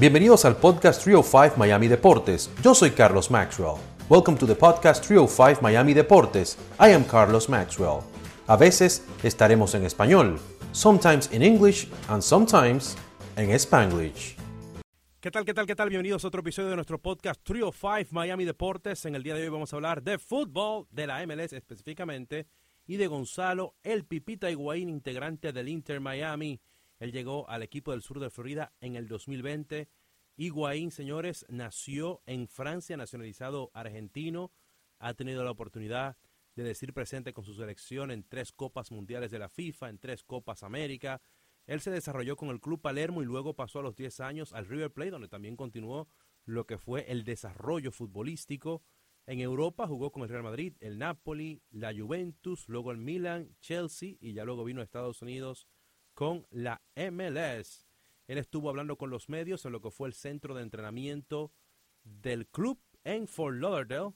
Bienvenidos al podcast 305 Miami Deportes. Yo soy Carlos Maxwell. Welcome to the podcast 305 Miami Deportes. I am Carlos Maxwell. A veces estaremos en español, sometimes in English and sometimes en Spanglish. ¿Qué tal, qué tal, qué tal? Bienvenidos a otro episodio de nuestro podcast 305 Miami Deportes. En el día de hoy vamos a hablar de fútbol, de la MLS específicamente, y de Gonzalo El Pipita Higuaín, integrante del Inter Miami. Él llegó al equipo del sur de Florida en el 2020. Higuaín, señores, nació en Francia, nacionalizado argentino. Ha tenido la oportunidad de decir presente con su selección en tres Copas Mundiales de la FIFA, en tres Copas América. Él se desarrolló con el Club Palermo y luego pasó a los 10 años al River Plate, donde también continuó lo que fue el desarrollo futbolístico. En Europa jugó con el Real Madrid, el Napoli, la Juventus, luego el Milan, Chelsea y ya luego vino a Estados Unidos con la MLS. Él estuvo hablando con los medios en lo que fue el centro de entrenamiento del club en Fort Lauderdale.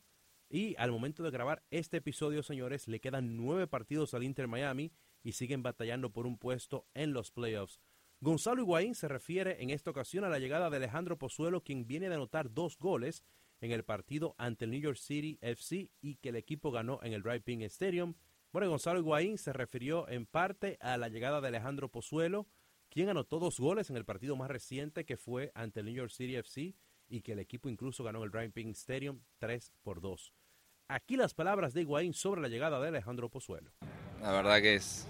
Y al momento de grabar este episodio, señores, le quedan nueve partidos al Inter Miami y siguen batallando por un puesto en los playoffs. Gonzalo Higuaín se refiere en esta ocasión a la llegada de Alejandro Pozuelo, quien viene de anotar dos goles en el partido ante el New York City FC y que el equipo ganó en el Drive Stadium. Bueno, Gonzalo Higuaín se refirió en parte a la llegada de Alejandro Pozuelo, quien anotó dos goles en el partido más reciente que fue ante el New York City FC y que el equipo incluso ganó el Driving Stadium 3 por 2. Aquí las palabras de Higuaín sobre la llegada de Alejandro Pozuelo. La verdad que es,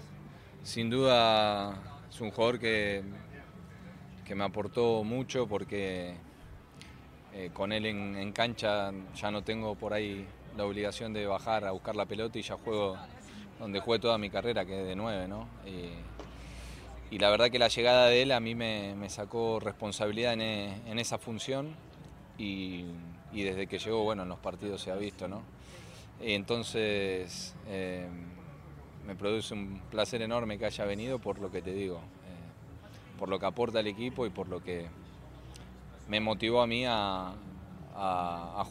sin duda, es un jugador que, que me aportó mucho porque eh, con él en, en cancha ya no tengo por ahí la obligación de bajar a buscar la pelota y ya juego donde jugué toda mi carrera, que es de nueve, ¿no? Y, la verdad que la llegada de él a mí me, sacó responsabilidad en, esa función y, desde que llegó, bueno, en los partidos se ha visto, ¿no? Y entonces eh, me produce un placer enorme que haya venido por lo que te digo, eh, por lo que aporta el equipo y por lo que me motivó a mí a,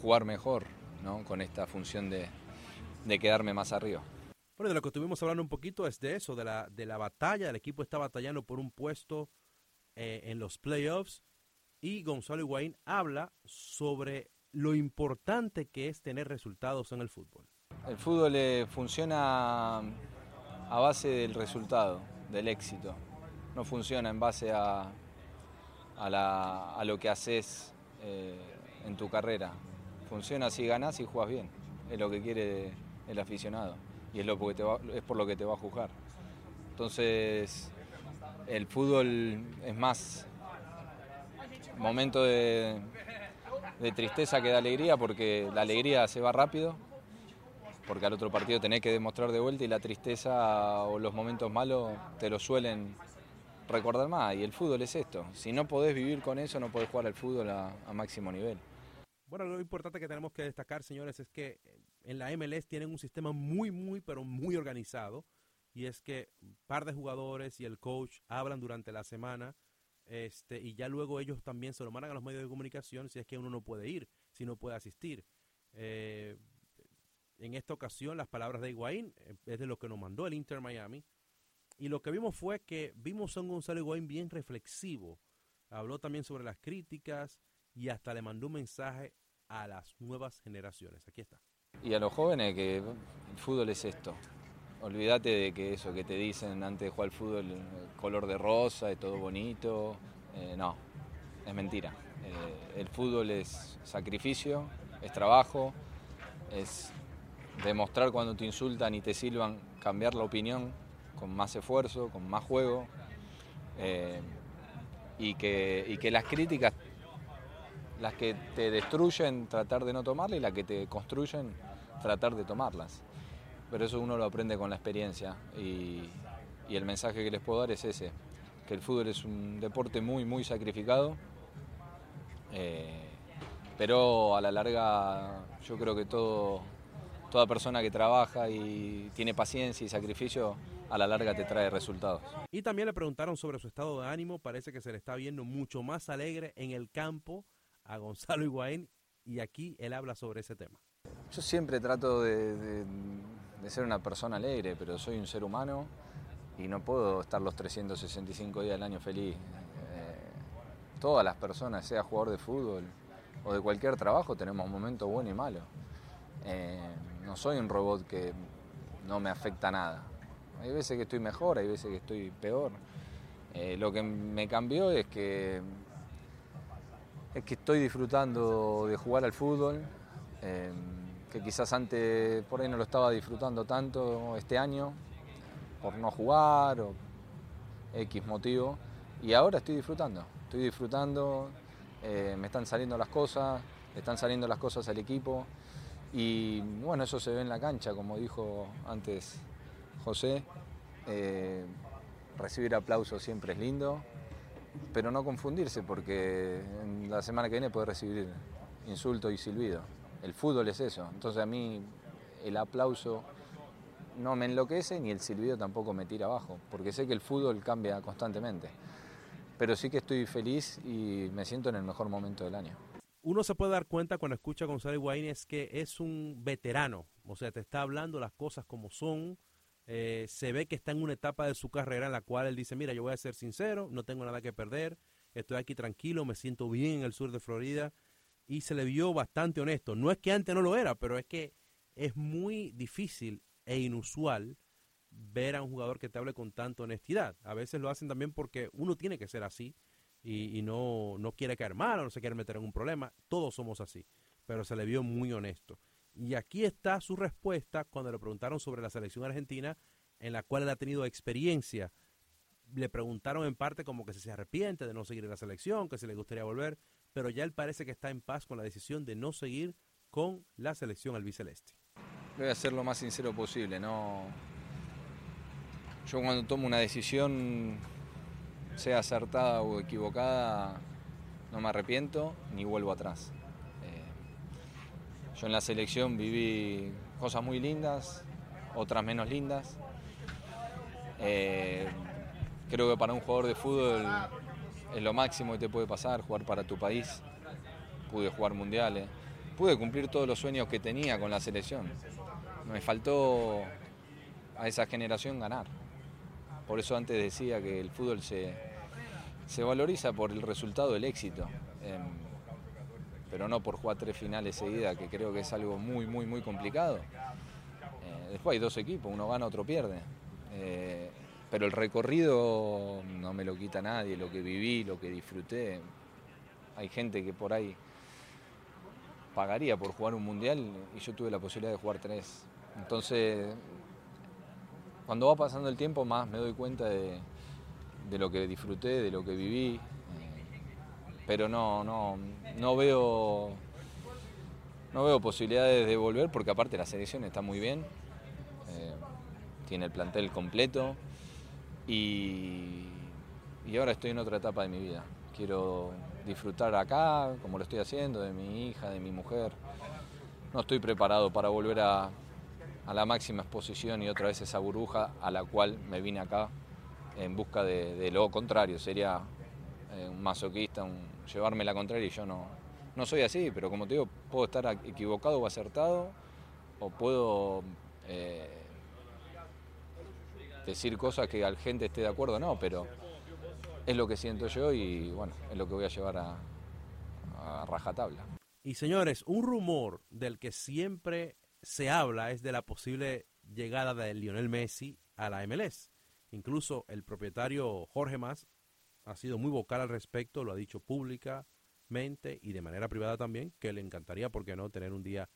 jugar mejor, ¿no? Con esta función de quedarme más arriba. De lo que estuvimos hablando un poquito es de eso, de la, de la batalla. El equipo está batallando por un puesto eh, en los playoffs. Y Gonzalo Higuaín habla sobre lo importante que es tener resultados en el fútbol. El fútbol eh, funciona a base del resultado, del éxito. No funciona en base a, a, lo que haces eh, en tu carrera. Funciona si ganas y juegas bien. Es lo que quiere el aficionado y es, lo que te es por lo que te va a juzgar. Entonces, el fútbol es más momento de, tristeza que de alegría, porque la alegría se va rápido, porque al otro partido tenés que demostrar de vuelta y la tristeza o los momentos malos te lo suelen recordar más. Y el fútbol es esto. Si no podés vivir con eso, no podés jugar al fútbol a máximo nivel. Bueno, lo importante que tenemos que destacar, señores, es que en la MLS tienen un sistema muy, muy, pero muy organizado. Y es que un par de jugadores y el coach hablan durante la semana este, y ya luego ellos también se lo mandan a los medios de comunicación si es que uno no puede ir, si no puede asistir. Eh, en esta ocasión las palabras de Higuaín eh, es de lo que nos mandó el Inter Miami. Y lo que vimos fue que vimos a un Gonzalo Higuaín bien reflexivo. Habló también sobre las críticas y hasta le mandó un mensaje a las nuevas generaciones. Aquí está. Y a los jóvenes que el fútbol es esto. Olvídate de que eso que te dicen antes de jugar al fútbol, color de rosa, y todo bonito. Eh, no, es mentira. Eh, el fútbol es sacrificio, es trabajo, es demostrar cuando te insultan y te silban, cambiar la opinión con más esfuerzo, con más juego. Eh, y, que, y que las críticas las que te destruyen, tratar de no tomarlas y las que te construyen, tratar de tomarlas. Pero eso uno lo aprende con la experiencia y, el mensaje que les puedo dar es ese, que el fútbol es un deporte muy, muy sacrificado, eh, pero a la larga yo creo que todo, toda persona que trabaja y tiene paciencia y sacrificio, a la larga te trae resultados. Y también le preguntaron sobre su estado de ánimo, parece que se le está viendo mucho más alegre en el campo a Gonzalo Higuaín y aquí él habla sobre ese tema. Yo siempre trato de, ser una persona alegre, pero soy un ser humano y no puedo estar los 365 días del año feliz. Eh, todas las personas, sea jugador de fútbol o de cualquier trabajo, tenemos momentos buenos y malos. Eh, no soy un robot que no me afecta nada. Hay veces que estoy mejor, hay veces que estoy peor. Eh, lo que me cambió es que, es que estoy disfrutando de jugar al fútbol, eh, que quizás antes por ahí no lo estaba disfrutando tanto este año, por no jugar o X motivo, y ahora estoy disfrutando, estoy disfrutando, eh, me están saliendo las cosas, están saliendo las cosas al equipo, y bueno, eso se ve en la cancha, como dijo antes José. Eh, recibir aplausos siempre es lindo, pero no confundirse porque en la semana que viene puede recibir insulto y silbido. El fútbol es eso. Entonces a mí el aplauso no me enloquece ni el silbido tampoco me tira abajo, porque sé que el fútbol cambia constantemente. Pero sí que estoy feliz y me siento en el mejor momento del año. Uno se puede dar cuenta cuando escucha a Gonzalo Higuaín es que es un veterano, o sea, te está hablando las cosas como son, eh, se ve que está en una etapa de su carrera en la cual él dice, mira, yo voy a ser sincero, no tengo nada que perder, estoy aquí tranquilo, me siento bien en el sur de Florida y se le vio bastante honesto. No es que antes no lo era, pero es que es muy difícil e inusual ver a un jugador que te hable con tanta honestidad. A veces lo hacen también porque uno tiene que ser así y, no, no quiere caer mal o no se quiere meter en un problema. Todos somos así, pero se le vio muy honesto. Y aquí está su respuesta cuando le preguntaron sobre la selección argentina, en la cual él ha tenido experiencia. Le preguntaron en parte como que si se arrepiente de no seguir en la selección, que si le gustaría volver, pero ya él parece que está en paz con la decisión de no seguir con la selección albiceleste. Voy a ser lo más sincero posible, no. Yo cuando tomo una decisión, sea acertada o equivocada, no me arrepiento ni vuelvo atrás. Yo en la selección viví cosas muy lindas, otras menos lindas. Eh, creo que para un jugador de fútbol es lo máximo que te puede pasar, jugar para tu país. Pude jugar mundiales, pude cumplir todos los sueños que tenía con la selección. Me faltó a esa generación ganar. Por eso antes decía que el fútbol se, se valoriza por el resultado del éxito. Em, pero no por jugar tres finales seguidas, que creo que es algo muy, muy, muy complicado. Eh, después hay dos equipos, uno gana, otro pierde. Eh, pero el recorrido no me lo quita nadie, lo que viví, lo que disfruté. Hay gente que por ahí pagaría por jugar un mundial y yo tuve la posibilidad de jugar tres. Entonces, cuando va pasando el tiempo más me doy cuenta de, de lo que disfruté, de lo que viví, pero no, no, no veo no veo posibilidades de volver porque aparte la selección está muy bien, eh, tiene el plantel completo y, y, ahora estoy en otra etapa de mi vida. Quiero disfrutar acá, como lo estoy haciendo, de mi hija, de mi mujer. No estoy preparado para volver a, a la máxima exposición y otra vez esa burbuja a la cual me vine acá en busca de, de lo contrario. Sería eh, un masoquista, un, llevarme la contraria y yo no, no soy así, pero como te digo, puedo estar equivocado o acertado, o puedo eh, decir cosas que al gente esté de acuerdo, no, pero es lo que siento yo y bueno, es lo que voy a llevar a, a rajatabla. Y señores, un rumor del que siempre se habla es de la posible llegada de Lionel Messi a la MLS. Incluso el propietario Jorge Mas ha sido muy vocal al respecto, lo ha dicho públicamente y de manera privada también, que le encantaría, ¿por qué no?, tener un día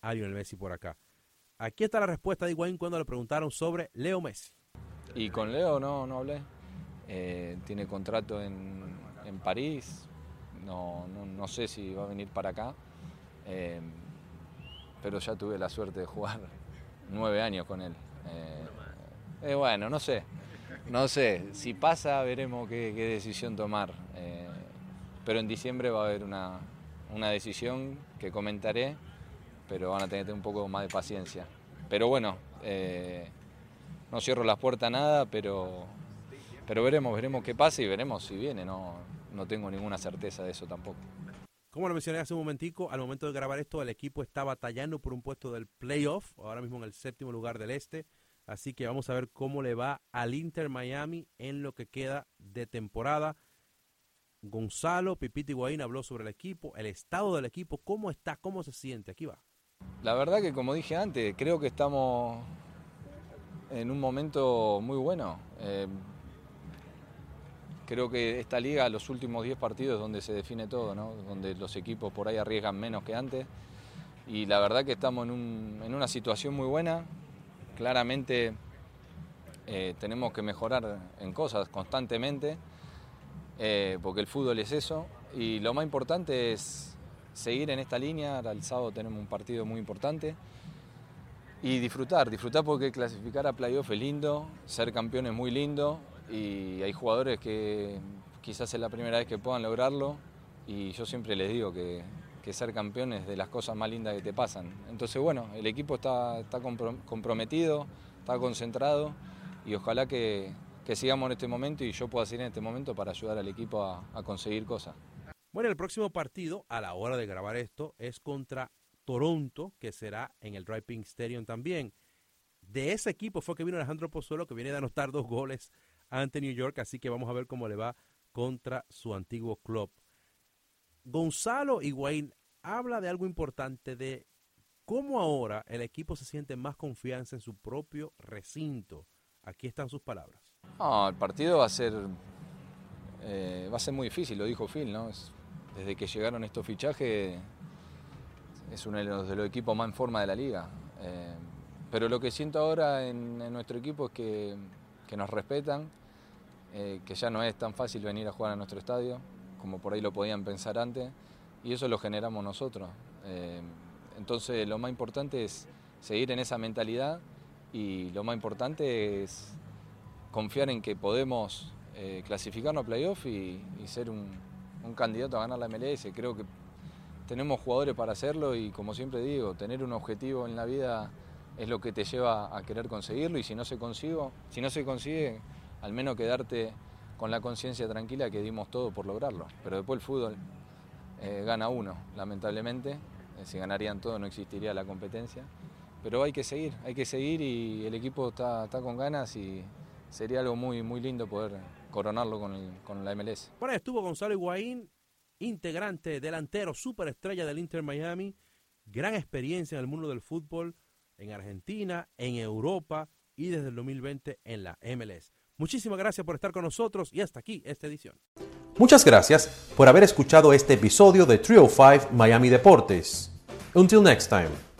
a Lionel Messi por acá. Aquí está la respuesta de Higuaín cuando le preguntaron sobre Leo Messi. Y con Leo no, no hablé. Eh, tiene contrato en, en París. No, no, no, sé si va a venir para acá. Eh, pero ya tuve la suerte de jugar nueve años con él. Eh, bueno, no sé. No sé, si pasa veremos qué, decisión tomar. Eh, pero en diciembre va a haber una, decisión que comentaré, pero van a tener un poco más de paciencia. Pero bueno, eh, no cierro las puertas a nada, pero, pero veremos, veremos qué pasa y veremos si viene. No, no tengo ninguna certeza de eso tampoco. Como lo mencioné hace un momentico, al momento de grabar esto, el equipo está batallando por un puesto del playoff, ahora mismo en el séptimo lugar del este. Así que vamos a ver cómo le va al Inter Miami en lo que queda de temporada. Gonzalo Pipita Higuaín habló sobre el equipo, el estado del equipo, cómo está, cómo se siente. Aquí va. La verdad que como dije antes, creo que estamos en un momento muy bueno. Eh, creo que esta liga, los últimos 10 partidos, donde se define todo, ¿no? donde los equipos por ahí arriesgan menos que antes. Y la verdad que estamos en, una situación muy buena. Claramente eh, tenemos que mejorar en cosas constantemente, eh, porque el fútbol es eso. Y lo más importante es seguir en esta línea. El sábado tenemos un partido muy importante. Y disfrutar, disfrutar porque clasificar a playoff es lindo, ser campeón es muy lindo y hay jugadores que quizás es la primera vez que puedan lograrlo y yo siempre les digo que, ser campeón es de las cosas más lindas que te pasan. Entonces bueno, el equipo está, está comprometido, está concentrado y ojalá que, sigamos en este momento y yo pueda seguir en este momento para ayudar al equipo a, a conseguir cosas. Bueno, el próximo partido, a la hora de grabar esto, es contra Toronto, que será en el Driving Stadium también. De ese equipo fue que vino Alejandro Pozuelo, que viene de anotar dos goles ante New York, así que vamos a ver cómo le va contra su antiguo club. Gonzalo Higuaín habla de algo importante, de cómo ahora el equipo se siente más confianza en su propio recinto. Aquí están sus palabras. el partido va a ser eh, va a ser muy difícil, lo dijo Phil, ¿no? desde que llegaron estos fichajes es uno de los, equipos más en forma de la liga. Eh, pero lo que siento ahora en, nuestro equipo es que, nos respetan, eh, que ya no es tan fácil venir a jugar a nuestro estadio, como por ahí lo podían pensar antes, y eso lo generamos nosotros. Eh, entonces lo más importante es seguir en esa mentalidad y lo más importante es confiar en que podemos clasificarnos a playoff y, ser un, un candidato a ganar la MLS. Creo que tenemos jugadores para hacerlo y como siempre digo, tener un objetivo en la vida es lo que te lleva a querer conseguirlo y si no se si no se consigue, al menos quedarte con la conciencia tranquila que dimos todo por lograrlo. Pero después el fútbol eh, gana uno, lamentablemente. Eh, si ganarían todo no existiría la competencia. Pero hay que seguir, hay que seguir y el equipo está, con ganas y sería algo muy, muy lindo poder coronarlo con, con la MLS. Bueno, estuvo Gonzalo Higuaín integrante, delantero, superestrella del Inter Miami, gran experiencia en el mundo del fútbol en Argentina, en Europa y desde el 2020 en la MLS. Muchísimas gracias por estar con nosotros y hasta aquí esta edición. Muchas gracias por haber escuchado este episodio de Trio 5 Miami Deportes. Until next time.